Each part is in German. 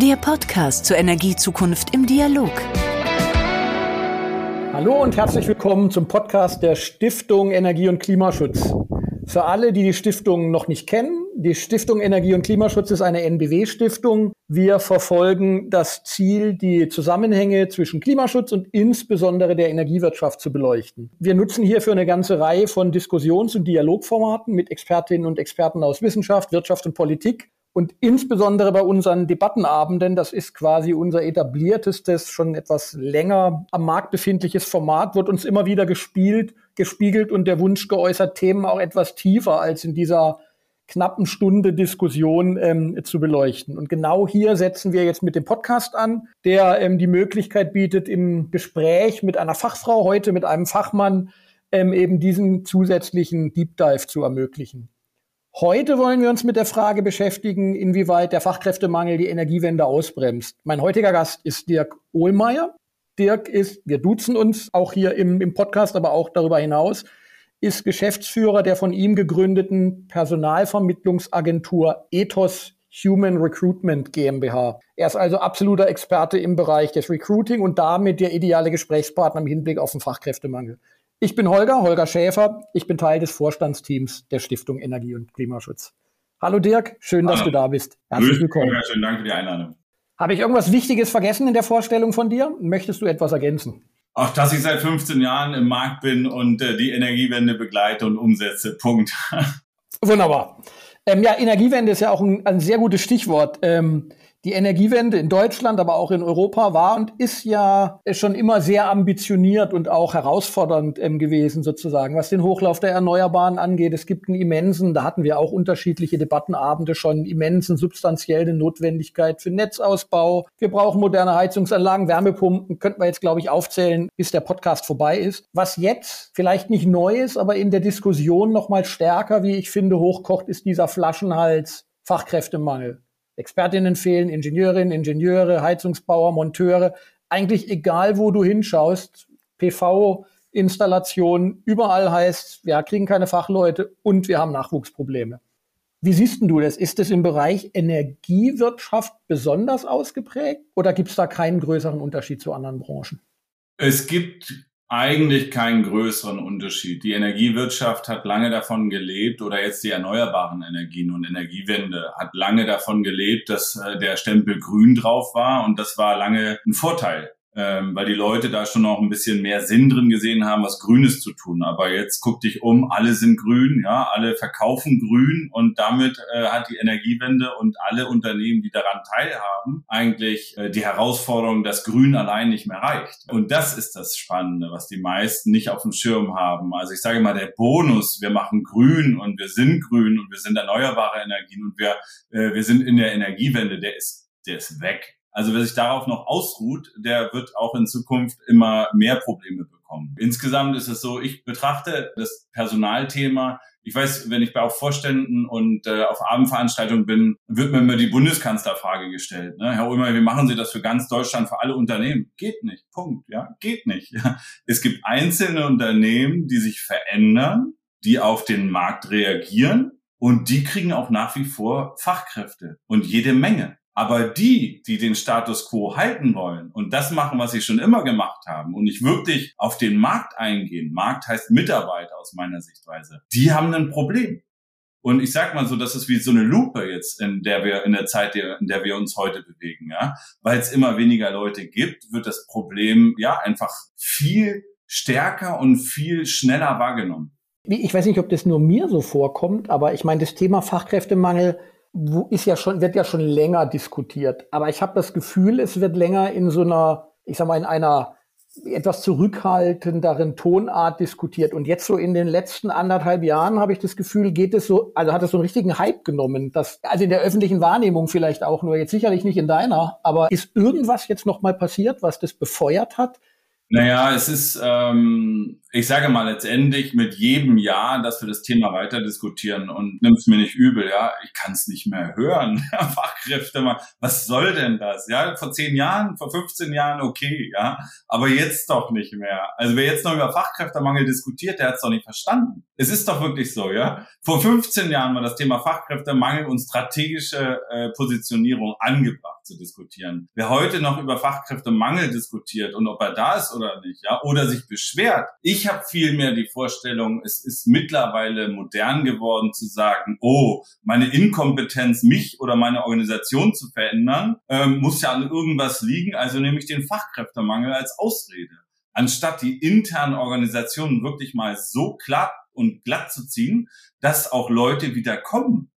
Der Podcast zur Energiezukunft im Dialog. Hallo und herzlich willkommen zum Podcast der Stiftung Energie und Klimaschutz. Für alle, die die Stiftung noch nicht kennen, die Stiftung Energie und Klimaschutz ist eine NBW-Stiftung. Wir verfolgen das Ziel, die Zusammenhänge zwischen Klimaschutz und insbesondere der Energiewirtschaft zu beleuchten. Wir nutzen hierfür eine ganze Reihe von Diskussions- und Dialogformaten mit Expertinnen und Experten aus Wissenschaft, Wirtschaft und Politik und insbesondere bei unseren Debattenabenden, das ist quasi unser etabliertestes, schon etwas länger am Markt befindliches Format, wird uns immer wieder gespielt, gespiegelt und der Wunsch geäußert, Themen auch etwas tiefer als in dieser knappen Stunde Diskussion ähm, zu beleuchten. Und genau hier setzen wir jetzt mit dem Podcast an, der ähm, die Möglichkeit bietet, im Gespräch mit einer Fachfrau, heute mit einem Fachmann, ähm, eben diesen zusätzlichen Deep Dive zu ermöglichen. Heute wollen wir uns mit der Frage beschäftigen, inwieweit der Fachkräftemangel die Energiewende ausbremst. Mein heutiger Gast ist Dirk Ohlmeier. Dirk ist, wir duzen uns auch hier im, im Podcast, aber auch darüber hinaus, ist Geschäftsführer der von ihm gegründeten Personalvermittlungsagentur Ethos Human Recruitment GmbH. Er ist also absoluter Experte im Bereich des Recruiting und damit der ideale Gesprächspartner im Hinblick auf den Fachkräftemangel. Ich bin Holger, Holger Schäfer. Ich bin Teil des Vorstandsteams der Stiftung Energie und Klimaschutz. Hallo Dirk, schön, Hallo. dass du da bist. Herzlich willkommen. Holger, schönen Dank für die Einladung. Habe ich irgendwas Wichtiges vergessen in der Vorstellung von dir? Möchtest du etwas ergänzen? Auch dass ich seit 15 Jahren im Markt bin und äh, die Energiewende begleite und umsetze. Punkt. Wunderbar. Ähm, ja, Energiewende ist ja auch ein, ein sehr gutes Stichwort. Ähm, die Energiewende in Deutschland, aber auch in Europa war und ist ja schon immer sehr ambitioniert und auch herausfordernd ähm, gewesen sozusagen, was den Hochlauf der Erneuerbaren angeht. Es gibt einen immensen, da hatten wir auch unterschiedliche Debattenabende schon, immensen substanzielle Notwendigkeit für Netzausbau. Wir brauchen moderne Heizungsanlagen, Wärmepumpen, könnten wir jetzt, glaube ich, aufzählen, bis der Podcast vorbei ist. Was jetzt vielleicht nicht neu ist, aber in der Diskussion noch mal stärker, wie ich finde, hochkocht, ist dieser Flaschenhals Fachkräftemangel. Expertinnen fehlen, Ingenieurinnen, Ingenieure, Heizungsbauer, Monteure. Eigentlich egal, wo du hinschaust, PV-Installation, überall heißt, wir kriegen keine Fachleute und wir haben Nachwuchsprobleme. Wie siehst du das? Ist es im Bereich Energiewirtschaft besonders ausgeprägt oder gibt es da keinen größeren Unterschied zu anderen Branchen? Es gibt eigentlich keinen größeren Unterschied. Die Energiewirtschaft hat lange davon gelebt oder jetzt die erneuerbaren Energien und Energiewende hat lange davon gelebt, dass äh, der Stempel grün drauf war und das war lange ein Vorteil ähm, weil die Leute da schon noch ein bisschen mehr Sinn drin gesehen haben, was Grünes zu tun. Aber jetzt guck dich um, alle sind grün, ja, alle verkaufen grün und damit äh, hat die Energiewende und alle Unternehmen, die daran teilhaben, eigentlich äh, die Herausforderung, dass Grün allein nicht mehr reicht. Und das ist das Spannende, was die meisten nicht auf dem Schirm haben. Also ich sage mal, der Bonus, wir machen grün und wir sind grün und wir sind erneuerbare Energien und wir, äh, wir sind in der Energiewende, der ist, der ist weg. Also wer sich darauf noch ausruht, der wird auch in Zukunft immer mehr Probleme bekommen. Insgesamt ist es so, ich betrachte das Personalthema ich weiß, wenn ich bei auch Vorständen und äh, auf Abendveranstaltungen bin, wird mir immer die Bundeskanzlerfrage gestellt. Ne? Herr Ulmer, wie machen Sie das für ganz Deutschland, für alle Unternehmen? Geht nicht. Punkt. Ja, geht nicht. Ja. Es gibt einzelne Unternehmen, die sich verändern, die auf den Markt reagieren und die kriegen auch nach wie vor Fachkräfte und jede Menge. Aber die, die den Status quo halten wollen und das machen, was sie schon immer gemacht haben und nicht wirklich auf den Markt eingehen, Markt heißt Mitarbeiter aus meiner Sichtweise, die haben ein Problem. Und ich sag mal so, das ist wie so eine Lupe jetzt, in der wir, in der Zeit, in der wir uns heute bewegen, ja. Weil es immer weniger Leute gibt, wird das Problem, ja, einfach viel stärker und viel schneller wahrgenommen. Ich weiß nicht, ob das nur mir so vorkommt, aber ich meine, das Thema Fachkräftemangel ist ja schon, wird ja schon länger diskutiert. Aber ich habe das Gefühl, es wird länger in so einer, ich sag mal, in einer etwas zurückhaltenderen Tonart diskutiert. Und jetzt so in den letzten anderthalb Jahren habe ich das Gefühl, geht es so, also hat es so einen richtigen Hype genommen. Das, also in der öffentlichen Wahrnehmung vielleicht auch nur, jetzt sicherlich nicht in deiner, aber ist irgendwas jetzt nochmal passiert, was das befeuert hat? Naja, es ist, ähm, ich sage mal letztendlich mit jedem Jahr, dass wir das Thema weiter diskutieren und nimm's mir nicht übel, ja, ich kann es nicht mehr hören. Fachkräfte mal, was soll denn das? Ja, vor zehn Jahren, vor 15 Jahren okay, ja, aber jetzt doch nicht mehr. Also wer jetzt noch über Fachkräftemangel diskutiert, der hat's doch nicht verstanden. Es ist doch wirklich so, ja. Vor 15 Jahren war das Thema Fachkräftemangel und strategische äh, Positionierung angebracht. zu diskutieren. Wer heute noch über Fachkräftemangel diskutiert und ob er da ist oder nicht, ja, oder sich beschwert. Ich habe vielmehr die Vorstellung, es ist mittlerweile modern geworden zu sagen, oh, meine Inkompetenz, mich oder meine Organisation zu verändern, ähm, muss ja an irgendwas liegen, also nehme ich den Fachkräftemangel als Ausrede. Anstatt die internen Organisationen wirklich mal so glatt und glatt zu ziehen, dass auch Leute wieder kommen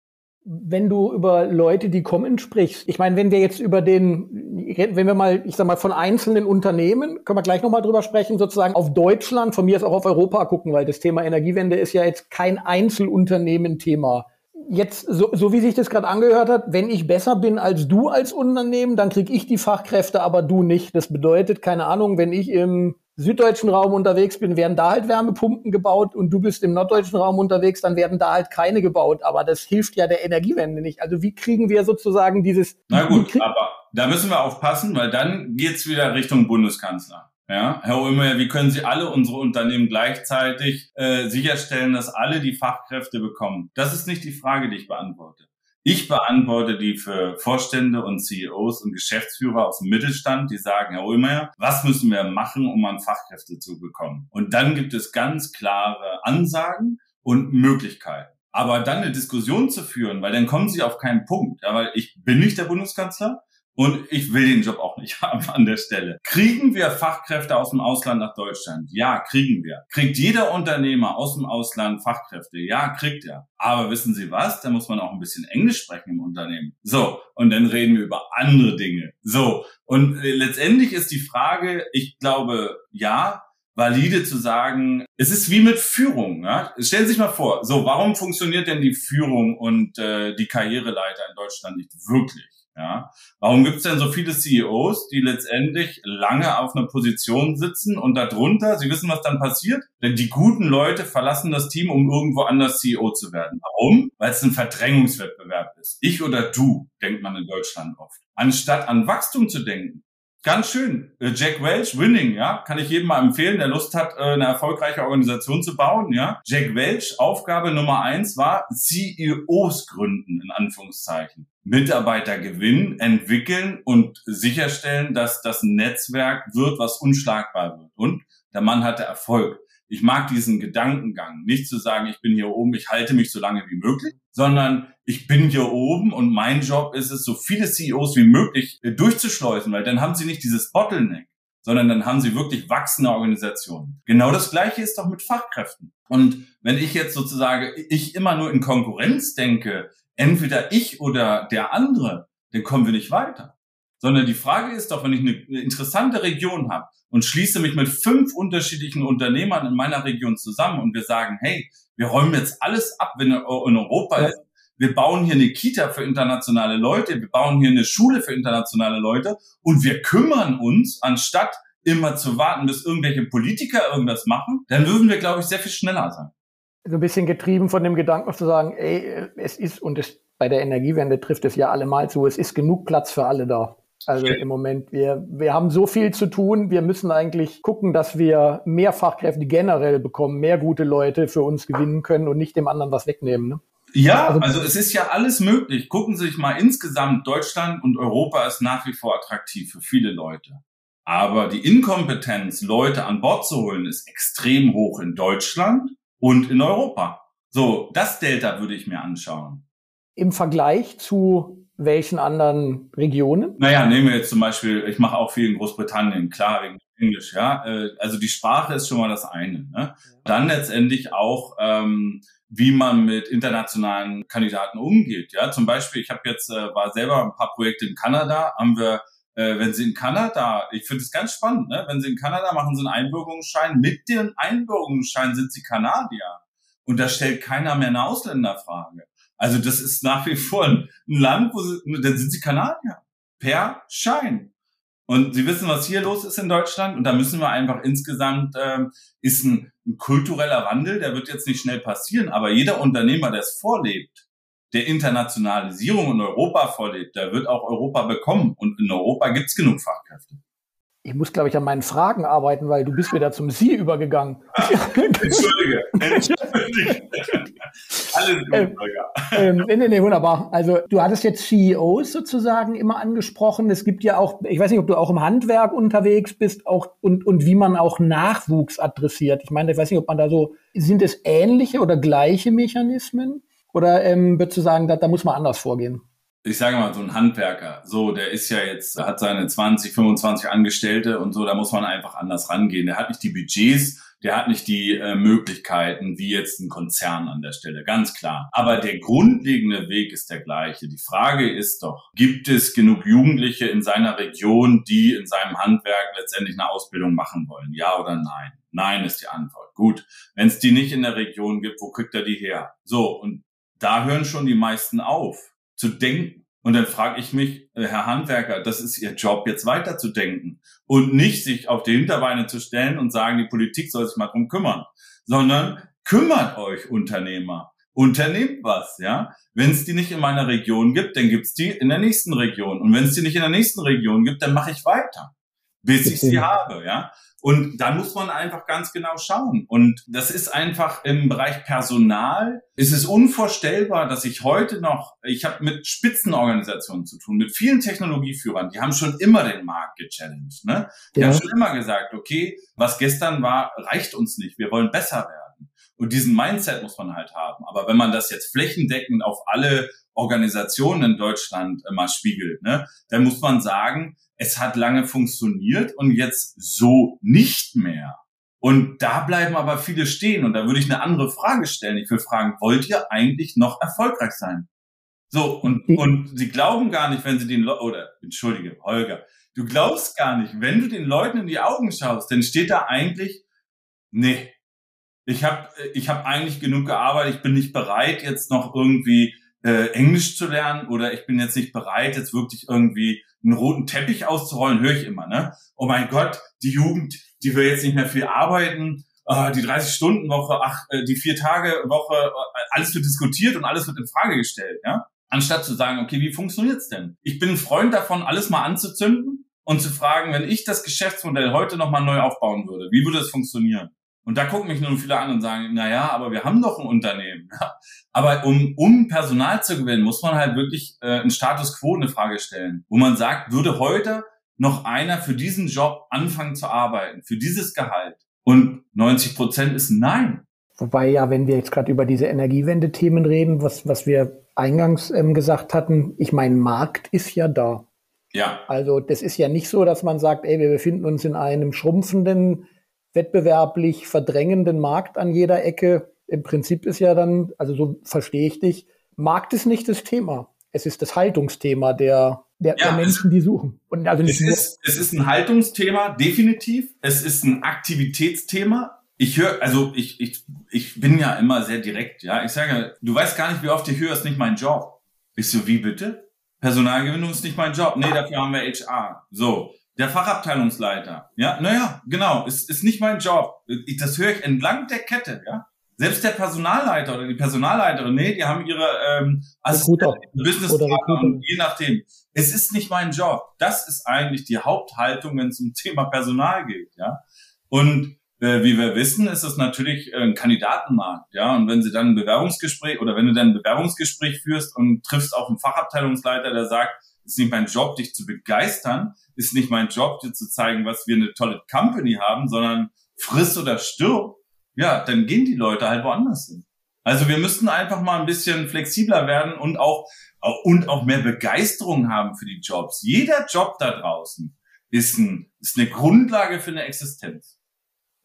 wenn du über Leute, die kommen, sprichst, ich meine, wenn wir jetzt über den, wenn wir mal, ich sag mal, von einzelnen Unternehmen, können wir gleich nochmal drüber sprechen, sozusagen auf Deutschland, von mir ist auch auf Europa gucken, weil das Thema Energiewende ist ja jetzt kein Einzelunternehmen-Thema. Jetzt, so, so wie sich das gerade angehört hat, wenn ich besser bin als du als Unternehmen, dann krieg ich die Fachkräfte, aber du nicht. Das bedeutet, keine Ahnung, wenn ich im süddeutschen Raum unterwegs bin, werden da halt Wärmepumpen gebaut und du bist im norddeutschen Raum unterwegs, dann werden da halt keine gebaut. Aber das hilft ja der Energiewende nicht. Also wie kriegen wir sozusagen dieses... Na gut, aber da müssen wir aufpassen, weil dann geht's wieder Richtung Bundeskanzler. Ja, Herr Ulmer, wie können Sie alle unsere Unternehmen gleichzeitig äh, sicherstellen, dass alle die Fachkräfte bekommen? Das ist nicht die Frage, die ich beantworte. Ich beantworte die für Vorstände und CEOs und Geschäftsführer aus dem Mittelstand, die sagen, Herr Ulmer, was müssen wir machen, um an Fachkräfte zu bekommen? Und dann gibt es ganz klare Ansagen und Möglichkeiten. Aber dann eine Diskussion zu führen, weil dann kommen sie auf keinen Punkt. Weil ich bin nicht der Bundeskanzler, und ich will den Job auch nicht haben an der Stelle. Kriegen wir Fachkräfte aus dem Ausland nach Deutschland? Ja, kriegen wir. Kriegt jeder Unternehmer aus dem Ausland Fachkräfte? Ja, kriegt er. Aber wissen Sie was? Da muss man auch ein bisschen Englisch sprechen im Unternehmen. So, und dann reden wir über andere Dinge. So, und letztendlich ist die Frage, ich glaube, ja, valide zu sagen, es ist wie mit Führung. Ja? Stellen Sie sich mal vor, so, warum funktioniert denn die Führung und äh, die Karriereleiter in Deutschland nicht wirklich? Ja, warum gibt es denn so viele CEOs, die letztendlich lange auf einer Position sitzen und darunter, Sie wissen, was dann passiert? Denn die guten Leute verlassen das Team, um irgendwo anders CEO zu werden. Warum? Weil es ein Verdrängungswettbewerb ist. Ich oder du, denkt man in Deutschland oft. Anstatt an Wachstum zu denken, Ganz schön. Äh, Jack Welch, Winning, ja, kann ich jedem mal empfehlen, der Lust hat, äh, eine erfolgreiche Organisation zu bauen, ja. Jack Welch, Aufgabe Nummer eins war CEOs gründen, in Anführungszeichen. Mitarbeiter gewinnen, entwickeln und sicherstellen, dass das Netzwerk wird, was unschlagbar wird. Und der Mann hatte Erfolg. Ich mag diesen Gedankengang, nicht zu sagen, ich bin hier oben, ich halte mich so lange wie möglich, sondern ich bin hier oben und mein Job ist es, so viele CEOs wie möglich äh, durchzuschleusen, weil dann haben sie nicht dieses Bottleneck, sondern dann haben sie wirklich wachsende Organisationen. Genau das Gleiche ist doch mit Fachkräften. Und wenn ich jetzt sozusagen, ich immer nur in Konkurrenz denke, entweder ich oder der andere, dann kommen wir nicht weiter. Sondern die Frage ist doch, wenn ich eine interessante Region habe und schließe mich mit fünf unterschiedlichen Unternehmern in meiner Region zusammen und wir sagen, hey, wir räumen jetzt alles ab, wenn in Europa ist. Wir bauen hier eine Kita für internationale Leute, wir bauen hier eine Schule für internationale Leute und wir kümmern uns, anstatt immer zu warten, bis irgendwelche Politiker irgendwas machen, dann würden wir, glaube ich, sehr viel schneller sein. So ein bisschen getrieben von dem Gedanken zu sagen, ey, es ist, und es, bei der Energiewende trifft es ja allemal zu, es ist genug Platz für alle da. Also im Moment, wir, wir haben so viel zu tun. Wir müssen eigentlich gucken, dass wir mehr Fachkräfte generell bekommen, mehr gute Leute für uns gewinnen können und nicht dem anderen was wegnehmen. Ne? Ja, also, also es ist ja alles möglich. Gucken Sie sich mal insgesamt, Deutschland und Europa ist nach wie vor attraktiv für viele Leute. Aber die Inkompetenz, Leute an Bord zu holen, ist extrem hoch in Deutschland und in Europa. So, das Delta würde ich mir anschauen. Im Vergleich zu welchen anderen Regionen? Naja, nehmen wir jetzt zum Beispiel, ich mache auch viel in Großbritannien, klar, wegen Englisch, ja. Äh, also die Sprache ist schon mal das eine. Ne? Dann letztendlich auch, ähm, wie man mit internationalen Kandidaten umgeht. Ja, zum Beispiel, ich habe jetzt, äh, war selber ein paar Projekte in Kanada, haben wir äh, wenn Sie in Kanada, ich finde es ganz spannend, ne? wenn Sie in Kanada machen Sie einen Einbürgerungsschein, mit dem Einbürgerungsschein sind Sie Kanadier. Und da stellt keiner mehr eine Ausländerfrage. Also das ist nach wie vor ein, Land, wo sie, dann sind sie Kanadier. Per Schein. Und Sie wissen, was hier los ist in Deutschland. Und da müssen wir einfach insgesamt, äh, ist ein, ein kultureller Wandel, der wird jetzt nicht schnell passieren. Aber jeder Unternehmer, der es vorlebt, der Internationalisierung in Europa vorlebt, der wird auch Europa bekommen. Und in Europa gibt's genug Fachkräfte. Ich muss, glaube ich, an meinen Fragen arbeiten, weil du bist wieder zum Sie übergegangen. Entschuldige. Entschuldige. Alles gut, ähm, ähm, nee, nee, wunderbar. Also du hattest jetzt CEOs sozusagen immer angesprochen. Es gibt ja auch, ich weiß nicht, ob du auch im Handwerk unterwegs bist auch, und, und wie man auch Nachwuchs adressiert. Ich meine, ich weiß nicht, ob man da so, sind es ähnliche oder gleiche Mechanismen? Oder ähm, würdest du sagen, da, da muss man anders vorgehen? Ich sage mal, so ein Handwerker, so, der ist ja jetzt, hat seine 20, 25 Angestellte und so, da muss man einfach anders rangehen. Der hat nicht die Budgets, der hat nicht die äh, Möglichkeiten wie jetzt ein Konzern an der Stelle, ganz klar. Aber der grundlegende Weg ist der gleiche. Die Frage ist doch, gibt es genug Jugendliche in seiner Region, die in seinem Handwerk letztendlich eine Ausbildung machen wollen? Ja oder nein? Nein ist die Antwort. Gut. Wenn es die nicht in der Region gibt, wo kriegt er die her? So, und da hören schon die meisten auf zu denken. Und dann frage ich mich, äh, Herr Handwerker, das ist Ihr Job, jetzt weiterzudenken und nicht sich auf die Hinterbeine zu stellen und sagen, die Politik soll sich mal drum kümmern, sondern kümmert euch Unternehmer. Unternehmt was, ja. Wenn es die nicht in meiner Region gibt, dann gibt's die in der nächsten Region. Und wenn es die nicht in der nächsten Region gibt, dann mache ich weiter, bis ich sie habe, ja. Und da muss man einfach ganz genau schauen. Und das ist einfach im Bereich Personal, ist es unvorstellbar, dass ich heute noch, ich habe mit Spitzenorganisationen zu tun, mit vielen Technologieführern, die haben schon immer den Markt gechallenged. Ne? Die ja. haben schon immer gesagt, okay, was gestern war, reicht uns nicht, wir wollen besser werden. Und diesen Mindset muss man halt haben. Aber wenn man das jetzt flächendeckend auf alle Organisationen in Deutschland äh, mal spiegelt, ne, dann muss man sagen, es hat lange funktioniert und jetzt so nicht mehr. Und da bleiben aber viele stehen. Und da würde ich eine andere Frage stellen. Ich würde fragen, wollt ihr eigentlich noch erfolgreich sein? So, und, und sie glauben gar nicht, wenn sie den, Le oder, entschuldige, Holger, du glaubst gar nicht, wenn du den Leuten in die Augen schaust, dann steht da eigentlich, nee, ich habe ich hab eigentlich genug gearbeitet, ich bin nicht bereit, jetzt noch irgendwie äh, Englisch zu lernen oder ich bin jetzt nicht bereit, jetzt wirklich irgendwie einen roten Teppich auszurollen, höre ich immer, ne? Oh mein Gott, die Jugend, die will jetzt nicht mehr viel arbeiten, äh, die 30-Stunden-Woche, ach, äh, die Vier-Tage-Woche, äh, alles wird diskutiert und alles wird in Frage gestellt, ja? Anstatt zu sagen, okay, wie funktioniert's denn? Ich bin ein Freund davon, alles mal anzuzünden und zu fragen, wenn ich das Geschäftsmodell heute nochmal neu aufbauen würde, wie würde es funktionieren? Und da gucken mich nun viele an und sagen, na ja, aber wir haben doch ein Unternehmen. Aber um, um Personal zu gewinnen, muss man halt wirklich äh, einen Status quo eine Frage stellen, wo man sagt, würde heute noch einer für diesen Job anfangen zu arbeiten, für dieses Gehalt? Und 90 Prozent ist nein. Wobei ja, wenn wir jetzt gerade über diese Energiewende-Themen reden, was, was wir eingangs ähm, gesagt hatten, ich meine, Markt ist ja da. Ja. Also das ist ja nicht so, dass man sagt, ey, wir befinden uns in einem schrumpfenden wettbewerblich verdrängenden Markt an jeder Ecke. Im Prinzip ist ja dann, also so verstehe ich dich, Markt ist nicht das Thema. Es ist das Haltungsthema der, der, ja, der Menschen, die suchen. Und also nicht es, ist, es ist ein Haltungsthema, definitiv. Es ist ein Aktivitätsthema. Ich höre, also ich, ich, ich bin ja immer sehr direkt, ja. Ich sage, du weißt gar nicht, wie oft ich höre, ist nicht mein Job. Ich so, wie bitte? Personalgewinnung ist nicht mein Job. Nee, dafür haben wir HR. So. Der Fachabteilungsleiter, ja, naja, genau, ist, ist nicht mein Job. Das höre ich entlang der Kette, ja. Selbst der Personalleiter oder die Personalleiterin, nee, die haben ihre ähm, Businesspartner und je nachdem. Es ist nicht mein Job. Das ist eigentlich die Haupthaltung, wenn es um Thema Personal geht, ja. Und äh, wie wir wissen, ist es natürlich ein Kandidatenmarkt, ja. Und wenn sie dann ein Bewerbungsgespräch oder wenn du dann ein Bewerbungsgespräch führst und triffst auf einen Fachabteilungsleiter, der sagt, ist nicht mein Job, dich zu begeistern, ist nicht mein Job, dir zu zeigen, was wir eine tolle Company haben, sondern friss oder stirb, ja, dann gehen die Leute halt woanders hin. Also wir müssten einfach mal ein bisschen flexibler werden und auch, und auch mehr Begeisterung haben für die Jobs. Jeder Job da draußen ist, ein, ist eine Grundlage für eine Existenz.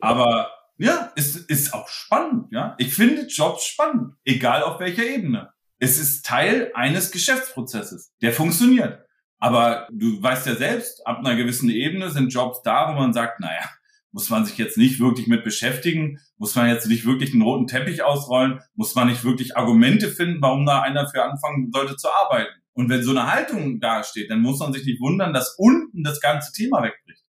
Aber ja, ist, ist auch spannend, ja. Ich finde Jobs spannend, egal auf welcher Ebene. Es ist Teil eines Geschäftsprozesses, der funktioniert. Aber du weißt ja selbst, ab einer gewissen Ebene sind Jobs da, wo man sagt, naja, muss man sich jetzt nicht wirklich mit beschäftigen, muss man jetzt nicht wirklich einen roten Teppich ausrollen, muss man nicht wirklich Argumente finden, warum da einer für anfangen sollte zu arbeiten. Und wenn so eine Haltung dasteht, dann muss man sich nicht wundern, dass unten das ganze Thema wegbricht.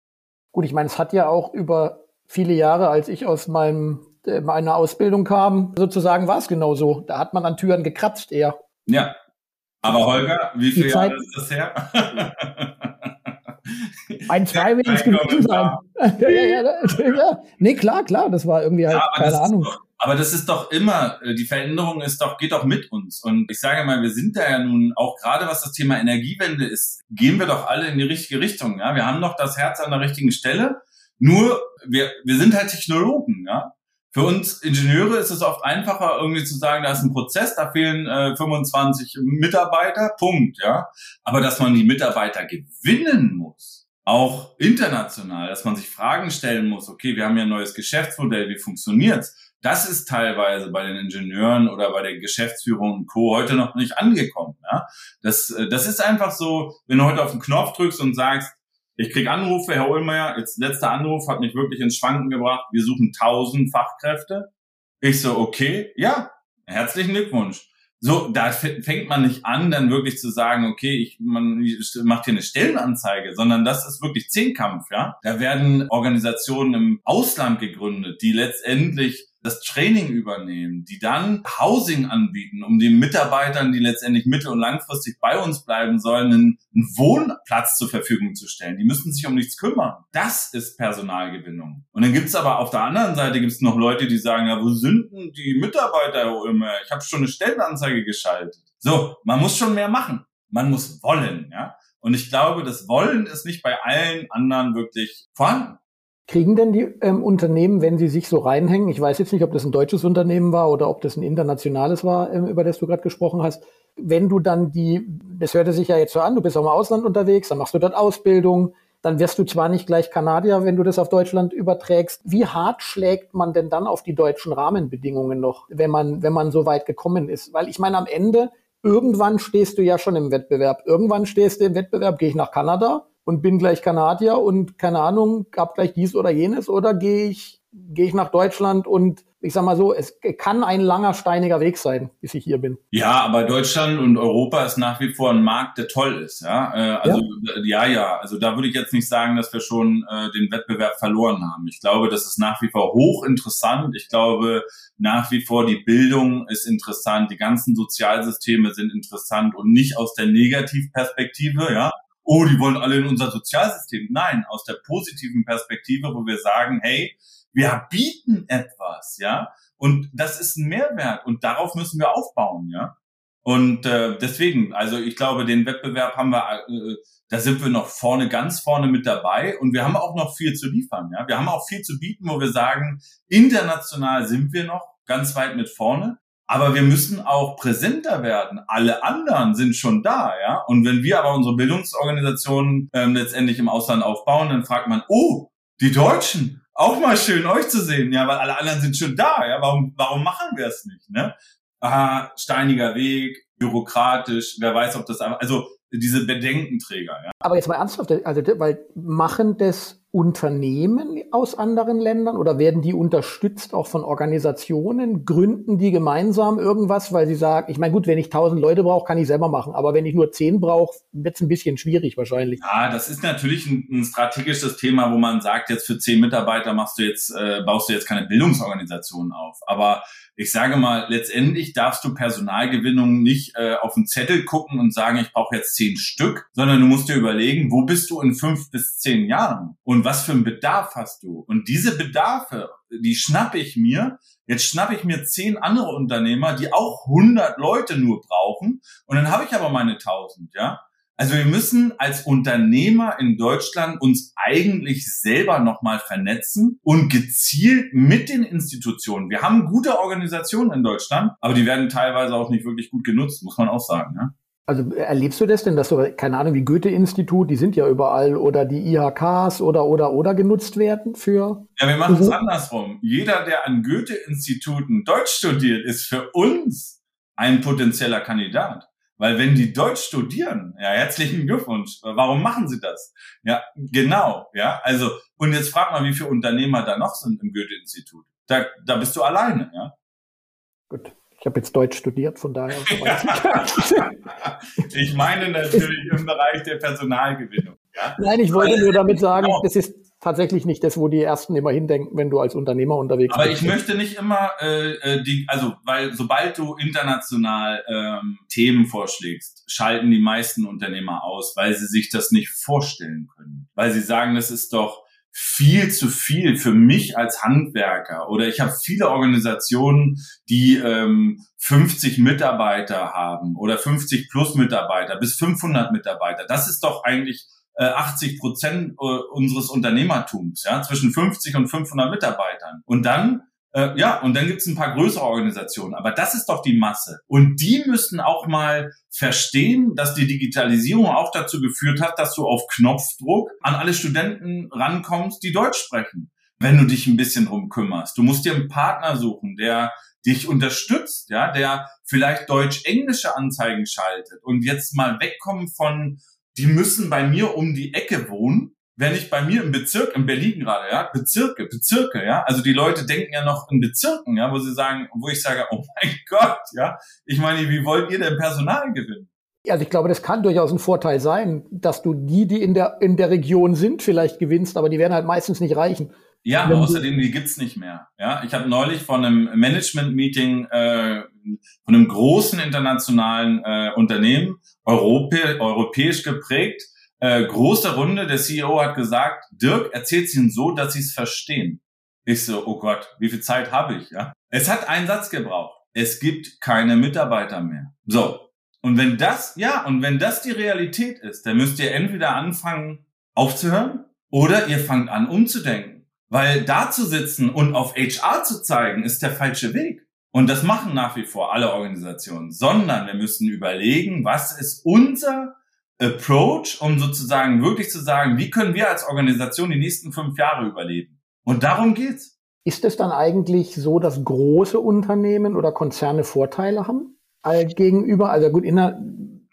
Gut, ich meine, es hat ja auch über viele Jahre, als ich aus meinem meiner Ausbildung kam, sozusagen war es genau so. Da hat man an Türen gekratzt eher. Ja. Aber Holger, wie viele Jahre ist das her? Ein, zwei will es gewesen sein. ja, ja, ja, ja. Nee, klar, klar, das war irgendwie halt, keine Ahnung. Doch, aber das ist doch immer, äh, die Veränderung ist doch, geht doch mit uns. Und ich sage mal, wir sind da ja nun, auch gerade was das Thema Energiewende ist, gehen wir doch alle in die richtige Richtung. Ja, wir haben doch das Herz an der richtigen Stelle. Nur, wir, wir sind halt Technologen, ja. Für uns Ingenieure ist es oft einfacher, irgendwie zu sagen, da ist ein Prozess, da fehlen äh, 25 Mitarbeiter, Punkt, ja. Aber dass man die Mitarbeiter gewinnen muss, auch international, dass man sich Fragen stellen muss, okay, wir haben ja ein neues Geschäftsmodell, wie funktioniert's? Das ist teilweise bei den Ingenieuren oder bei der Geschäftsführung und Co. heute noch nicht angekommen. Ja? Das, äh, das ist einfach so, wenn du heute auf den Knopf drückst und sagst, ich krieg Anrufe, Herr Ullmeier, jetzt letzter Anruf hat mich wirklich ins Schwanken gebracht. Wir suchen tausend Fachkräfte. Ich so, okay, ja, herzlichen Glückwunsch. So, da fängt man nicht an, dann wirklich zu sagen, okay, ich man macht hier eine Stellenanzeige, sondern das ist wirklich Zehnkampf, ja. Da werden Organisationen im Ausland gegründet, die letztendlich das Training übernehmen, die dann Housing anbieten, um den Mitarbeitern, die letztendlich mittel- und langfristig bei uns bleiben sollen, einen, Wohnplatz zur Verfügung zu stellen. Die müssen sich um nichts kümmern. Das ist Personalgewinnung. Und dann gibt's aber auf der anderen Seite gibt's noch Leute, die sagen, ja, wo sind denn die Mitarbeiter immer? Ich habe schon eine Stellenanzeige geschaltet. So, man muss schon mehr machen. Man muss wollen, ja. Und ich glaube, das Wollen ist nicht bei allen anderen wirklich vorhanden. Kriegen denn die ähm, Unternehmen, wenn sie sich so reinhängen, ich weiß jetzt nicht, ob das ein deutsches Unternehmen war oder ob das ein internationales war, ähm, über das du gerade gesprochen hast, wenn du dann die, das hörte sich ja jetzt so an, du bist auch im Ausland unterwegs, dann machst du dort Ausbildung, dann wirst du zwar nicht gleich Kanadier, wenn du das auf Deutschland überträgst. Wie hart schlägt man denn dann auf die deutschen Rahmenbedingungen noch, wenn man, wenn man so weit gekommen ist? Weil ich meine, am Ende, irgendwann stehst du ja schon im Wettbewerb. Irgendwann stehst du im Wettbewerb, gehe ich nach Kanada und bin gleich Kanadier und keine Ahnung, hab gleich dies oder jenes oder gehe ich, gehe ich nach Deutschland und ich sag mal so, es kann ein langer, steiniger Weg sein, bis ich hier bin. Ja, aber Deutschland und Europa ist nach wie vor ein Markt, der toll ist. Ja, äh, also ja. ja, ja. Also da würde ich jetzt nicht sagen, dass wir schon äh, den Wettbewerb verloren haben. Ich glaube, das ist nach wie vor hochinteressant. Ich glaube, nach wie vor die Bildung ist interessant, die ganzen Sozialsysteme sind interessant und nicht aus der Negativperspektive. Ja, oh, die wollen alle in unser Sozialsystem. Nein, aus der positiven Perspektive, wo wir sagen, hey, wir bieten etwas, ja, und das ist ein Mehrwert und darauf müssen wir aufbauen, ja. Und äh, deswegen, also ich glaube, den Wettbewerb haben wir, äh, da sind wir noch vorne, ganz vorne mit dabei und wir haben auch noch viel zu liefern, ja. Wir haben auch viel zu bieten, wo wir sagen, international sind wir noch ganz weit mit vorne. Aber wir müssen auch präsenter werden. Alle anderen sind schon da, ja. Und wenn wir aber unsere Bildungsorganisationen ähm, letztendlich im Ausland aufbauen, dann fragt man, oh, die Deutschen, auch mal schön euch zu sehen, ja, weil alle anderen sind schon da, ja. Warum, warum machen wir es nicht, ne? Aha, steiniger Weg, bürokratisch, wer weiß, ob das also diese Bedenkenträger, ja. Aber jetzt mal ernsthaft, also weil machen das Unternehmen aus anderen Ländern oder werden die unterstützt auch von Organisationen? Gründen die gemeinsam irgendwas, weil sie sagen, ich meine, gut, wenn ich tausend Leute brauche, kann ich selber machen, aber wenn ich nur zehn brauche, wird es ein bisschen schwierig wahrscheinlich. Ja, das ist natürlich ein, ein, strategisches Thema, wo man sagt, jetzt für zehn Mitarbeiter machst du jetzt, äh, baust du jetzt keine Bildungsorganisation auf. Aber ich sage mal, letztendlich darfst du Personalgewinnung nicht äh, auf den Zettel gucken und sagen, ich brauche jetzt zehn Stück, sondern du musst dir überlegen, wo bist du in fünf bis zehn Jahren und was für einen Bedarf hast du? Und diese Bedarfe, die schnappe ich mir. Jetzt schnappe ich mir zehn andere Unternehmer, die auch 100 Leute nur brauchen und dann habe ich aber meine 1000, ja. Also wir müssen als Unternehmer in Deutschland uns eigentlich selber nochmal vernetzen und gezielt mit den Institutionen. Wir haben gute Organisationen in Deutschland, aber die werden teilweise auch nicht wirklich gut genutzt, muss man auch sagen. Ja? Also erlebst du das denn, dass so, keine Ahnung, wie Goethe-Institut, die sind ja überall, oder die IHKs oder, oder, oder genutzt werden für? Ja, wir machen es andersrum. Jeder, der an Goethe-Instituten Deutsch studiert, ist für uns ein potenzieller Kandidat. Weil wenn die Deutsch studieren, ja, herzlichen Glückwunsch. Warum machen sie das? Ja, genau, ja. Also, und jetzt frag mal, wie viele Unternehmer da noch sind im Goethe-Institut. Da, da bist du alleine, ja. Gut. Ich habe jetzt Deutsch studiert, von daher. ich meine natürlich im Bereich der Personalgewinnung. Ja? Nein, ich wollte nur damit sagen, genau. das ist tatsächlich nicht das, wo die Ersten immer hindenken, wenn du als Unternehmer unterwegs Aber bist. Aber ich möchte nicht immer äh, äh, die, also weil sobald du international ähm, Themen vorschlägst, schalten die meisten Unternehmer aus, weil sie sich das nicht vorstellen können. weil sie sagen, das ist doch viel zu viel für mich als Handwerker. Oder ich habe viele Organisationen, die ähm, 50 Mitarbeiter haben oder 50 plus Mitarbeiter bis 500 Mitarbeiter. Das ist doch eigentlich äh, 80 Prozent äh, unseres Unternehmertums, ja, zwischen 50 und 500 Mitarbeitern. Und dann äh, ja, und dann gibt es ein paar größere Organisationen, aber das ist doch die Masse. Und die müssten auch mal verstehen, dass die Digitalisierung auch dazu geführt hat, dass du auf Knopfdruck an alle Studenten rankommst, die Deutsch sprechen, wenn du dich ein bisschen drum kümmerst. Du musst dir einen Partner suchen, der dich unterstützt, ja, der vielleicht deutsch-englische Anzeigen schaltet und jetzt mal wegkommen von, die müssen bei mir um die Ecke wohnen, wenn ich bei mir im Bezirk, in Berlin gerade, ja, Bezirke, Bezirke, ja, also die Leute denken ja noch in Bezirken, ja, wo sie sagen, wo ich sage, oh mein Gott, ja, ich meine, wie wollt ihr denn Personal gewinnen? Also ich glaube, das kann durchaus ein Vorteil sein, dass du die, die in der, in der Region sind, vielleicht gewinnst, aber die werden halt meistens nicht reichen. Ja, aber außerdem, die gibt's nicht mehr. Ja, ich habe neulich von einem Management-Meeting äh, von einem großen internationalen äh, Unternehmen, Europä europäisch geprägt, äh, große Runde, der CEO hat gesagt, Dirk, erzählt ihnen so, dass sie es verstehen. Ich so, oh Gott, wie viel Zeit habe ich? Ja? Es hat einen Satz gebraucht. Es gibt keine Mitarbeiter mehr. So. Und wenn das, ja, und wenn das die Realität ist, dann müsst ihr entweder anfangen aufzuhören oder ihr fangt an umzudenken. Weil da zu sitzen und auf HR zu zeigen, ist der falsche Weg. Und das machen nach wie vor alle Organisationen, sondern wir müssen überlegen, was ist unser Approach, um sozusagen wirklich zu sagen, wie können wir als Organisation die nächsten fünf Jahre überleben? Und darum geht's. Ist es dann eigentlich so, dass große Unternehmen oder Konzerne Vorteile haben all gegenüber? Also gut, inner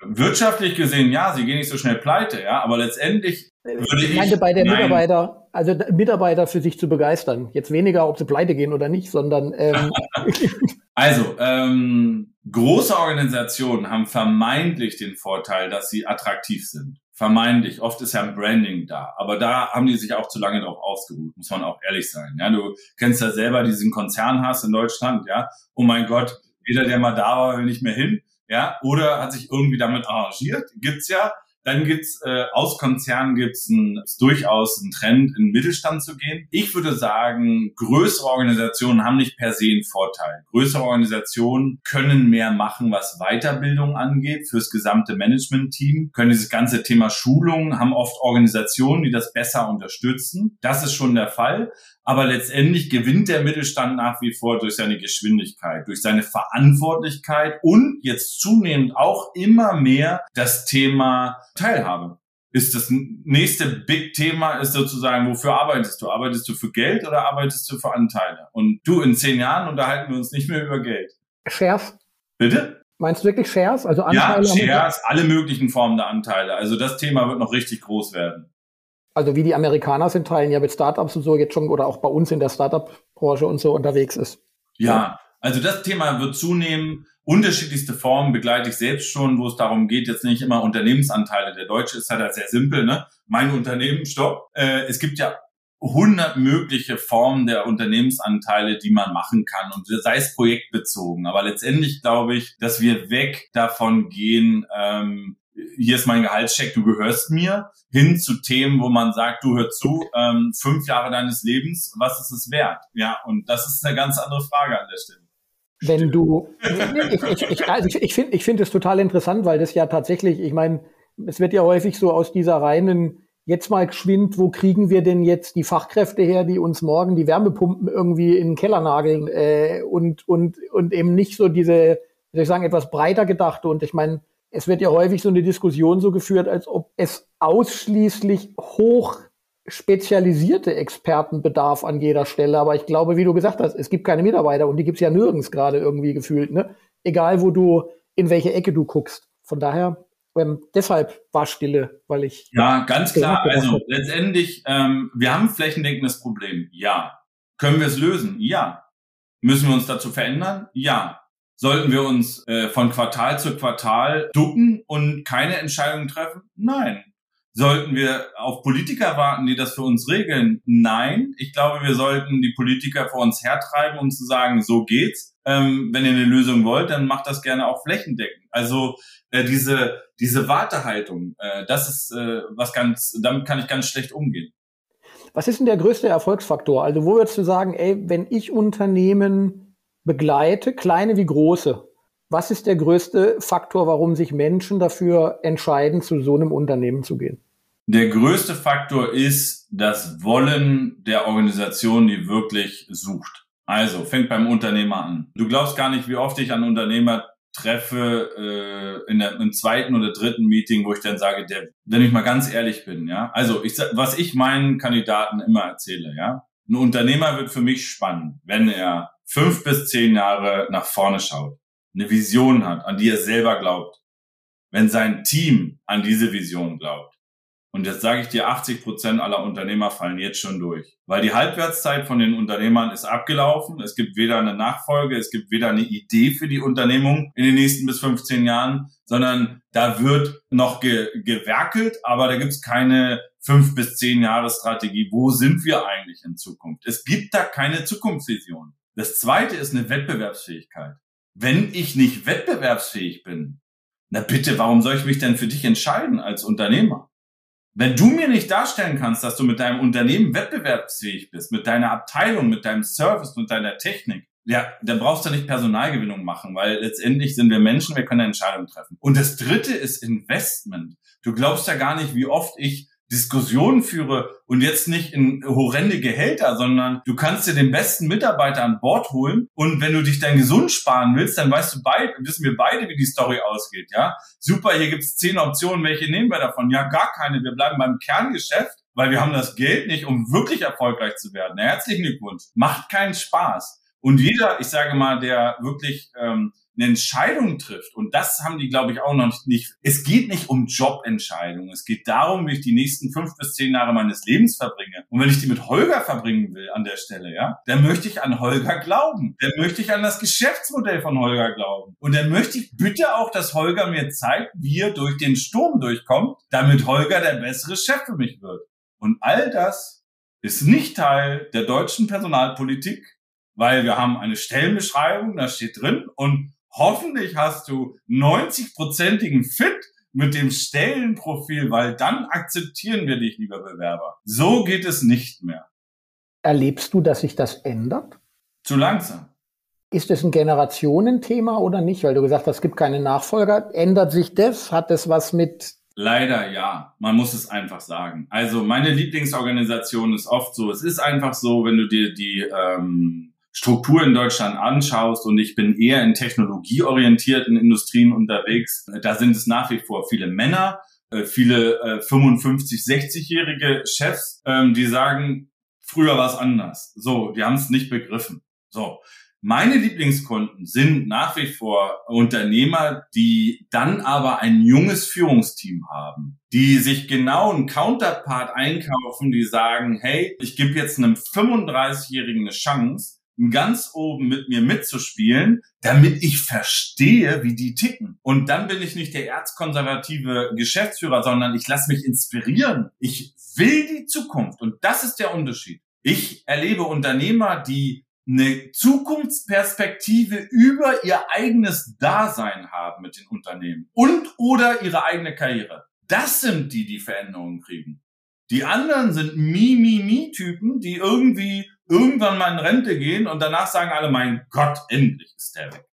wirtschaftlich gesehen, ja, sie gehen nicht so schnell pleite, ja, aber letztendlich würde ich. Ich meine, bei der nein. Mitarbeiter, also Mitarbeiter für sich zu begeistern. Jetzt weniger, ob sie pleite gehen oder nicht, sondern ähm, Also, ähm, große Organisationen haben vermeintlich den Vorteil, dass sie attraktiv sind. Vermeintlich. Oft ist ja ein Branding da. Aber da haben die sich auch zu lange drauf ausgeruht, muss man auch ehrlich sein. Ja, du kennst ja selber diesen Konzernhass in Deutschland, ja. Oh mein Gott, jeder, der mal da war, will nicht mehr hin. Ja, oder hat sich irgendwie damit arrangiert. Gibt's ja. Dann gibt's äh, aus Konzernen gibt's ein, durchaus einen Trend, in den Mittelstand zu gehen. Ich würde sagen, größere Organisationen haben nicht per se einen Vorteil. Größere Organisationen können mehr machen, was Weiterbildung angeht, fürs gesamte Management-Team, können dieses ganze Thema Schulungen, haben oft Organisationen, die das besser unterstützen. Das ist schon der Fall. Aber letztendlich gewinnt der Mittelstand nach wie vor durch seine Geschwindigkeit, durch seine Verantwortlichkeit und jetzt zunehmend auch immer mehr das Thema Teilhabe. Ist das nächste Big-Thema ist sozusagen, wofür arbeitest du? Arbeitest du für Geld oder arbeitest du für Anteile? Und du, in zehn Jahren unterhalten wir uns nicht mehr über Geld. Shares. Bitte? Meinst du wirklich Shares? Also Anteile? Ja, Shares, alle möglichen Formen der Anteile. Also das Thema wird noch richtig groß werden also wie die Amerikaner sind, teilen ja mit Startups und so jetzt schon oder auch bei uns in der Startup-Branche und so unterwegs ist. Ja, also das Thema wird zunehmen. Unterschiedlichste Formen begleite ich selbst schon, wo es darum geht, jetzt nicht immer Unternehmensanteile. Der Deutsche ist halt sehr simpel, ne? Mein Unternehmen, stopp. Äh, es gibt ja hundert mögliche Formen der Unternehmensanteile, die man machen kann und sei es projektbezogen. Aber letztendlich glaube ich, dass wir weg davon gehen, ähm, hier ist mein Gehaltscheck, du gehörst mir, hin zu Themen, wo man sagt, du hör zu, ähm, fünf Jahre deines Lebens, was ist es wert? Ja, und das ist eine ganz andere Frage an der Stelle. Wenn du, ich, ich, ich, also ich, ich finde ich finde es total interessant, weil das ja tatsächlich, ich meine, es wird ja häufig so aus dieser reinen, jetzt mal geschwind, wo kriegen wir denn jetzt die Fachkräfte her, die uns morgen die Wärmepumpen irgendwie in den Keller nageln äh, und, und, und eben nicht so diese, wie soll ich sagen, etwas breiter gedachte. Und ich meine, es wird ja häufig so eine Diskussion so geführt, als ob es ausschließlich hoch spezialisierte Experten bedarf an jeder Stelle. Aber ich glaube, wie du gesagt hast, es gibt keine Mitarbeiter und die gibt es ja nirgends gerade irgendwie gefühlt. Ne? Egal, wo du, in welche Ecke du guckst. Von daher, ähm, deshalb war Stille, weil ich. Ja, ganz klar. Also letztendlich, ähm, wir haben ein flächendeckendes Problem. Ja. Können wir es lösen? Ja. Müssen wir uns dazu verändern? Ja. Sollten wir uns äh, von Quartal zu Quartal ducken und keine Entscheidungen treffen? Nein. Sollten wir auf Politiker warten, die das für uns regeln? Nein. Ich glaube, wir sollten die Politiker vor uns hertreiben, um zu sagen, so geht's. Ähm, wenn ihr eine Lösung wollt, dann macht das gerne auch flächendeckend. Also äh, diese, diese Wartehaltung, äh, das ist äh, was ganz, damit kann ich ganz schlecht umgehen. Was ist denn der größte Erfolgsfaktor? Also wo würdest du sagen, ey, wenn ich Unternehmen begleite, kleine wie große, was ist der größte Faktor, warum sich Menschen dafür entscheiden, zu so einem Unternehmen zu gehen? Der größte Faktor ist das Wollen der Organisation, die wirklich sucht. Also fängt beim Unternehmer an. Du glaubst gar nicht, wie oft ich an Unternehmer treffe äh, in der, im zweiten oder dritten Meeting, wo ich dann sage, der, wenn ich mal ganz ehrlich bin, ja, also ich, was ich meinen Kandidaten immer erzähle, ja, ein Unternehmer wird für mich spannend, wenn er fünf bis zehn Jahre nach vorne schaut, eine Vision hat, an die er selber glaubt, wenn sein Team an diese Vision glaubt und jetzt sage ich dir, 80 Prozent aller Unternehmer fallen jetzt schon durch. Weil die Halbwertszeit von den Unternehmern ist abgelaufen. Es gibt weder eine Nachfolge, es gibt weder eine Idee für die Unternehmung in den nächsten bis 15 Jahren, sondern da wird noch ge gewerkelt, aber da gibt es keine fünf bis zehn Jahre Strategie. Wo sind wir eigentlich in Zukunft? Es gibt da keine Zukunftsvision. Das zweite ist eine Wettbewerbsfähigkeit. Wenn ich nicht wettbewerbsfähig bin, na bitte, warum soll ich mich denn für dich entscheiden als Unternehmer? Wenn du mir nicht darstellen kannst, dass du mit deinem Unternehmen wettbewerbsfähig bist, mit deiner Abteilung, mit deinem Service, mit deiner Technik, ja, dann brauchst du nicht Personalgewinnung machen, weil letztendlich sind wir Menschen, wir können Entscheidungen treffen. Und das dritte ist Investment. Du glaubst ja gar nicht, wie oft ich Diskussionen führe und jetzt nicht in horrende Gehälter, sondern du kannst dir den besten Mitarbeiter an Bord holen und wenn du dich dann gesund sparen willst, dann weißt du beide, wissen wir beide, wie die Story ausgeht, ja? Super, hier gibt's zehn Optionen, welche nehmen wir davon? Ja, gar keine. Wir bleiben beim Kerngeschäft, weil wir haben das Geld nicht, um wirklich erfolgreich zu werden. Herzlichen Glückwunsch. Macht keinen Spaß. Und jeder, ich sage mal, der wirklich ähm, eine Entscheidung trifft, und das haben die, glaube ich, auch noch nicht, es geht nicht um Jobentscheidungen, es geht darum, wie ich die nächsten fünf bis zehn Jahre meines Lebens verbringe. Und wenn ich die mit Holger verbringen will an der Stelle, ja, dann möchte ich an Holger glauben. Dann möchte ich an das Geschäftsmodell von Holger glauben. Und dann möchte ich bitte auch, dass Holger mir zeigt, wie er durch den Sturm durchkommt, damit Holger der bessere Chef für mich wird. Und all das ist nicht Teil der deutschen Personalpolitik, weil wir haben eine Stellenbeschreibung, da steht drin und hoffentlich hast du 90-prozentigen Fit mit dem Stellenprofil, weil dann akzeptieren wir dich, lieber Bewerber. So geht es nicht mehr. Erlebst du, dass sich das ändert? Zu langsam. Ist es ein Generationenthema oder nicht? Weil du gesagt hast, es gibt keine Nachfolger. Ändert sich das? Hat das was mit Leider ja, man muss es einfach sagen. Also meine Lieblingsorganisation ist oft so, es ist einfach so, wenn du dir die ähm, Struktur in Deutschland anschaust und ich bin eher in technologieorientierten Industrien unterwegs, da sind es nach wie vor viele Männer, äh, viele äh, 55, 60-jährige Chefs, ähm, die sagen, früher war es anders. So, die haben es nicht begriffen. So. Meine Lieblingskunden sind nach wie vor Unternehmer, die dann aber ein junges Führungsteam haben, die sich genau einen Counterpart einkaufen, die sagen, hey, ich gebe jetzt einem 35-Jährigen eine Chance, ganz oben mit mir mitzuspielen, damit ich verstehe, wie die ticken. Und dann bin ich nicht der erzkonservative Geschäftsführer, sondern ich lasse mich inspirieren. Ich will die Zukunft. Und das ist der Unterschied. Ich erlebe Unternehmer, die eine Zukunftsperspektive über ihr eigenes Dasein haben mit den Unternehmen und oder ihre eigene Karriere. Das sind die, die Veränderungen kriegen. Die anderen sind Mi-Mi-Mi-Typen, die irgendwie irgendwann mal in Rente gehen und danach sagen alle, mein Gott, endlich ist der weg.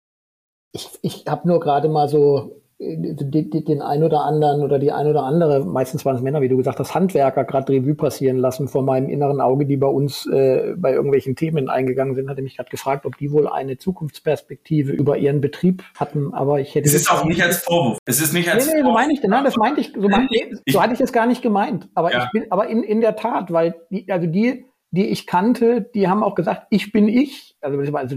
Ich, ich habe nur gerade mal so den, den ein oder anderen oder die ein oder andere, meistens waren es Männer, wie du gesagt hast, Handwerker gerade Revue passieren lassen vor meinem inneren Auge, die bei uns äh, bei irgendwelchen Themen eingegangen sind, hatte mich gerade gefragt, ob die wohl eine Zukunftsperspektive über ihren Betrieb hatten, aber ich hätte... Es ist auch nicht als Vorwurf. Es ist nicht als nee, nee, so meine ich, nein, das meinte ich, so, meinte, ich, so hatte ich es gar nicht gemeint, aber ja. ich bin, aber in, in der Tat, weil die, also die, die ich kannte, die haben auch gesagt, ich bin ich. Also, also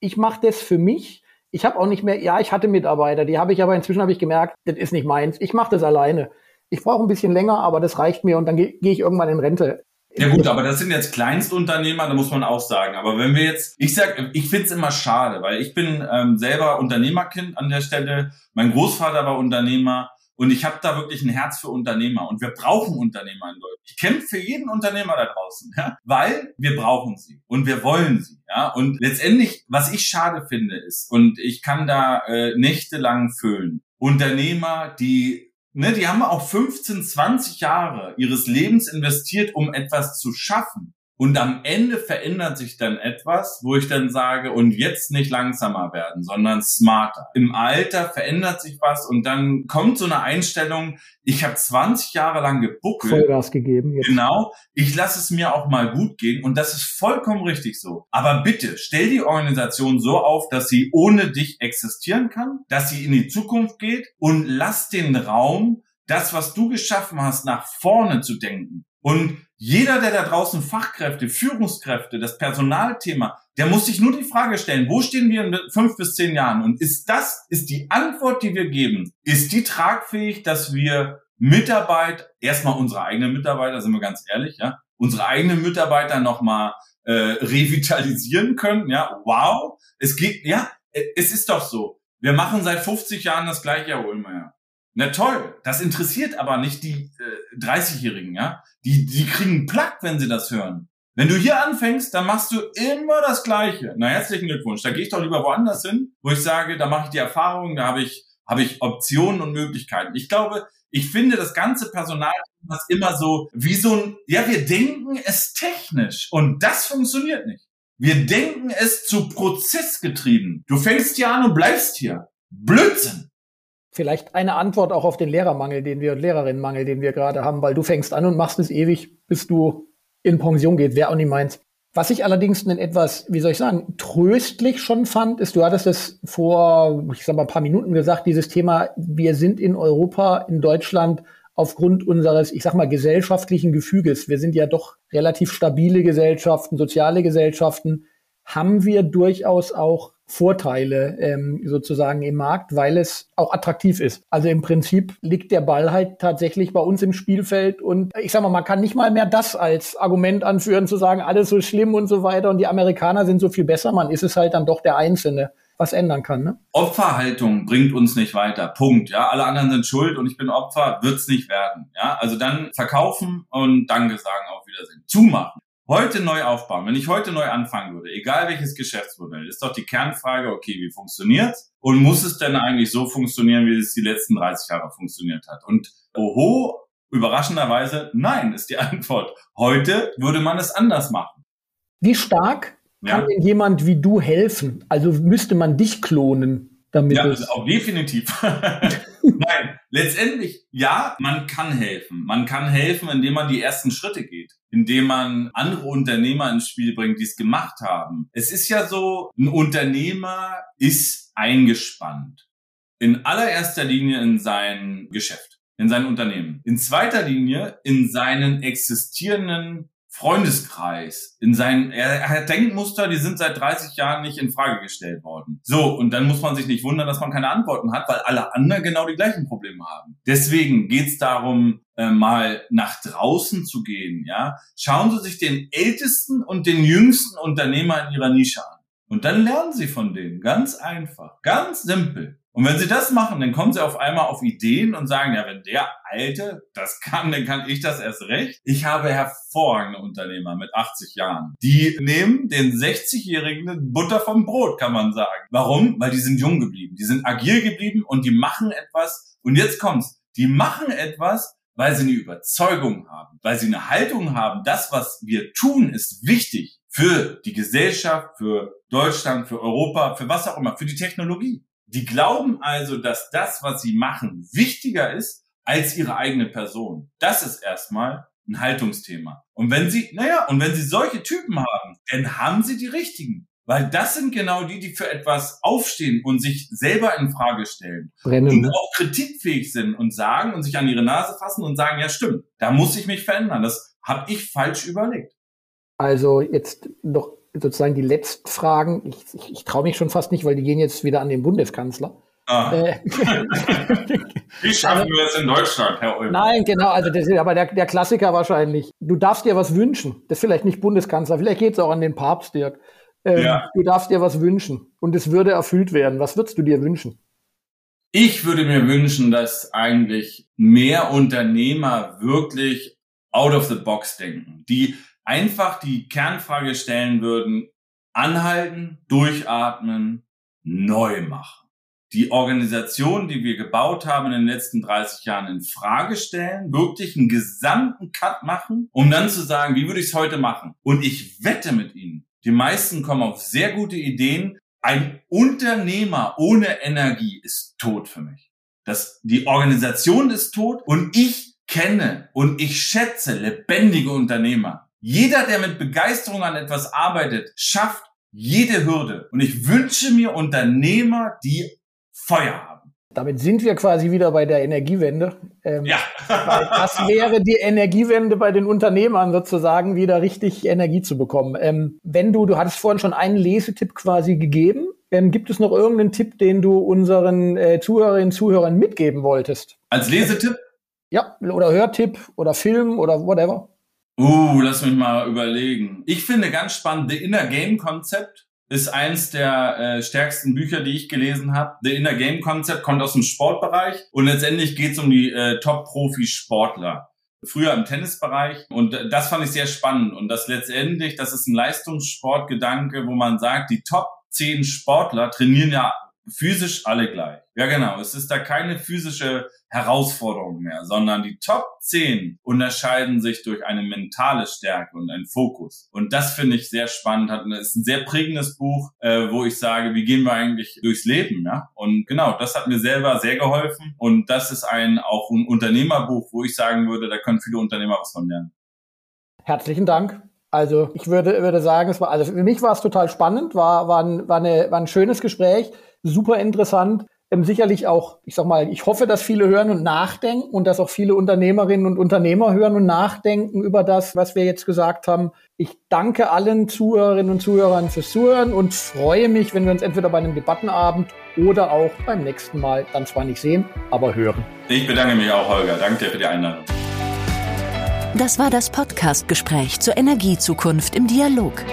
ich mache das für mich. Ich habe auch nicht mehr, ja, ich hatte Mitarbeiter, die habe ich aber inzwischen habe ich gemerkt, das ist nicht meins. Ich mache das alleine. Ich brauche ein bisschen länger, aber das reicht mir und dann gehe geh ich irgendwann in Rente. Ja gut, aber das sind jetzt Kleinstunternehmer, da muss man auch sagen. Aber wenn wir jetzt, ich sag, ich find's immer schade, weil ich bin ähm, selber Unternehmerkind an der Stelle. Mein Großvater war Unternehmer. Und ich habe da wirklich ein Herz für Unternehmer. Und wir brauchen Unternehmer in Deutschland. Ich kämpfe für jeden Unternehmer da draußen, ja, weil wir brauchen sie und wir wollen sie. Ja, und letztendlich, was ich schade finde, ist, und ich kann da äh, nächtelang füllen, Unternehmer, die, ne, die haben auch 15, 20 Jahre ihres Lebens investiert, um etwas zu schaffen. Und am Ende verändert sich dann etwas, wo ich dann sage, und jetzt nicht langsamer werden, sondern smarter. Im Alter verändert sich was und dann kommt so eine Einstellung, ich habe 20 Jahre lang gebuckelt. Vollgas gegeben. Jetzt. Genau. Ich lasse es mir auch mal gut gehen und das ist vollkommen richtig so. Aber bitte stell die Organisation so auf, dass sie ohne dich existieren kann, dass sie in die Zukunft geht und lass den Raum, das, was du geschaffen hast, nach vorne zu denken. Und jeder, der da draußen Fachkräfte, Führungskräfte, das Personalthema, der muss sich nur die Frage stellen, wo stehen wir in fünf bis zehn Jahren? Und ist das, ist die Antwort, die wir geben, ist die tragfähig, dass wir Mitarbeit, erstmal unsere eigenen Mitarbeiter, sind wir ganz ehrlich, ja, unsere eigenen Mitarbeiter nochmal äh, revitalisieren können, ja, wow, es geht, ja, es ist doch so. Wir machen seit 50 Jahren das gleiche, Herr Ohlmeier. Na toll, das interessiert aber nicht die äh, 30-Jährigen, ja. Die, die kriegen Plack, wenn sie das hören. Wenn du hier anfängst, dann machst du immer das Gleiche. Na, herzlichen Glückwunsch. Da gehe ich doch lieber woanders hin, wo ich sage, da mache ich die Erfahrung, da habe ich, habe ich Optionen und Möglichkeiten. Ich glaube, ich finde das ganze Personal ist immer so wie so ein, ja, wir denken es technisch und das funktioniert nicht. Wir denken es zu prozessgetrieben. Du fängst hier an und bleibst hier. Blödsinn. Vielleicht eine Antwort auch auf den Lehrermangel, den wir, Lehrerinnenmangel, den wir gerade haben, weil du fängst an und machst es ewig, bis du in Pension geht, wer auch nicht meint. Was ich allerdings einen etwas, wie soll ich sagen, tröstlich schon fand, ist, du hattest es vor, ich sag mal, ein paar Minuten gesagt, dieses Thema, wir sind in Europa, in Deutschland aufgrund unseres, ich sag mal, gesellschaftlichen Gefüges, wir sind ja doch relativ stabile Gesellschaften, soziale Gesellschaften, haben wir durchaus auch Vorteile ähm, sozusagen im Markt, weil es auch attraktiv ist. Also im Prinzip liegt der Ball halt tatsächlich bei uns im Spielfeld und ich sag mal, man kann nicht mal mehr das als Argument anführen, zu sagen, alles so schlimm und so weiter und die Amerikaner sind so viel besser. Man ist es halt dann doch der Einzelne was ändern kann. Ne? Opferhaltung bringt uns nicht weiter. Punkt. Ja, alle anderen sind schuld und ich bin Opfer, wird's nicht werden. Ja, also dann verkaufen und Danke sagen, auf Wiedersehen. Zumachen heute neu aufbauen, wenn ich heute neu anfangen würde, egal welches Geschäftsmodell, ist doch die Kernfrage, okay, wie funktioniert's? Und muss es denn eigentlich so funktionieren, wie es die letzten 30 Jahre funktioniert hat? Und oho, überraschenderweise, nein, ist die Antwort. Heute würde man es anders machen. Wie stark kann ja. denn jemand wie du helfen? Also müsste man dich klonen? Damit ja, es auch definitiv. Nein, letztendlich ja, man kann helfen. Man kann helfen, indem man die ersten Schritte geht, indem man andere Unternehmer ins Spiel bringt, die es gemacht haben. Es ist ja so, ein Unternehmer ist eingespannt. In allererster Linie in sein Geschäft, in sein Unternehmen. In zweiter Linie in seinen existierenden Freundeskreis, in seinen, er, hat Denkmuster, die sind seit 30 Jahren nicht in Frage gestellt worden. So, und dann muss man sich nicht wundern, dass man keine Antworten hat, weil alle anderen genau die gleichen Probleme haben. Deswegen geht's darum, äh, mal nach draußen zu gehen, ja. Schauen Sie sich den ältesten und den jüngsten Unternehmer in Ihrer Nische an. Und dann lernen Sie von denen. Ganz einfach. Ganz simpel. Und wenn sie das machen, dann kommen sie auf einmal auf Ideen und sagen, ja, wenn der Alte das kann, dann kann ich das erst recht. Ich habe hervorragende Unternehmer mit 80 Jahren. Die nehmen den 60-jährigen Butter vom Brot, kann man sagen. Warum? Weil die sind jung geblieben. Die sind agil geblieben und die machen etwas. Und jetzt kommt's. Die machen etwas, weil sie eine Überzeugung haben, weil sie eine Haltung haben. Das, was wir tun, ist wichtig für die Gesellschaft, für Deutschland, für Europa, für was auch immer, für die Technologie. Die glauben also, dass das, was sie machen, wichtiger ist als ihre eigene Person. Das ist erstmal ein Haltungsthema. Und wenn sie, naja, und wenn sie solche Typen haben, dann haben sie die richtigen. Weil das sind genau die, die für etwas aufstehen und sich selber in Frage stellen. Brennen. Und auch kritikfähig sind und sagen und sich an ihre Nase fassen und sagen, ja stimmt, da muss ich mich verändern. Das habe ich falsch überlegt. Also jetzt noch sozusagen die letzten Fragen. Ich, ich, ich traue mich schon fast nicht, weil die gehen jetzt wieder an den Bundeskanzler. Ah. Äh, Wie schaffen wir es in Deutschland, Herr Ulmer? Nein, genau, also das ist aber der, der Klassiker wahrscheinlich. Du darfst dir was wünschen. Das ist vielleicht nicht Bundeskanzler, vielleicht geht es auch an den Papst, Dirk. Ähm, ja. Du darfst dir was wünschen und es würde erfüllt werden. Was würdest du dir wünschen? Ich würde mir wünschen, dass eigentlich mehr Unternehmer wirklich out of the box denken, die einfach die Kernfrage stellen würden, anhalten, durchatmen, neu machen. die Organisation, die wir gebaut haben in den letzten 30 Jahren in Frage stellen, wirklich einen gesamten Cut machen, um dann zu sagen, wie würde ich es heute machen? Und ich wette mit Ihnen, die meisten kommen auf sehr gute Ideen. Ein Unternehmer ohne Energie ist tot für mich. Das, die Organisation ist tot und ich kenne und ich schätze lebendige Unternehmer. Jeder, der mit Begeisterung an etwas arbeitet, schafft jede Hürde. Und ich wünsche mir Unternehmer, die Feuer haben. Damit sind wir quasi wieder bei der Energiewende. Ähm, ja. das wäre die Energiewende bei den Unternehmern sozusagen, wieder richtig Energie zu bekommen. Ähm, wenn du, du hattest vorhin schon einen Lesetipp quasi gegeben. Ähm, gibt es noch irgendeinen Tipp, den du unseren äh, Zuhörerinnen und Zuhörern mitgeben wolltest? Als Lesetipp? Ja, oder Hörtipp oder Film oder whatever. Uh, lass mich mal überlegen. Ich finde ganz spannend, The Inner Game Concept ist eins der äh, stärksten Bücher, die ich gelesen habe. The Inner Game Concept kommt aus dem Sportbereich und letztendlich geht es um die äh, Top-Profi-Sportler. Früher im Tennisbereich und das fand ich sehr spannend und das letztendlich, das ist ein Leistungssportgedanke, wo man sagt, die Top 10 Sportler trainieren ja physisch alle gleich. Ja, genau. Es ist da keine physische Herausforderung mehr, sondern die Top 10 unterscheiden sich durch eine mentale Stärke und einen Fokus. Und das finde ich sehr spannend. Es ist ein sehr prägendes Buch, äh, wo ich sage, wie gehen wir eigentlich durchs Leben? Ja? Und genau, das hat mir selber sehr geholfen. Und das ist ein auch ein Unternehmerbuch, wo ich sagen würde, da können viele Unternehmer was von lernen. Herzlichen Dank. Also ich würde, würde sagen, es war, also für mich war es total spannend, war, war, ein, war, eine, war ein schönes Gespräch super interessant. Ähm, sicherlich auch, ich sag mal, ich hoffe, dass viele hören und nachdenken und dass auch viele Unternehmerinnen und Unternehmer hören und nachdenken über das, was wir jetzt gesagt haben. Ich danke allen Zuhörerinnen und Zuhörern fürs Zuhören und freue mich, wenn wir uns entweder bei einem Debattenabend oder auch beim nächsten Mal dann zwar nicht sehen, aber hören. Ich bedanke mich auch, Holger. Danke dir für die Einladung. Das war das Podcast-Gespräch zur Energiezukunft im Dialog.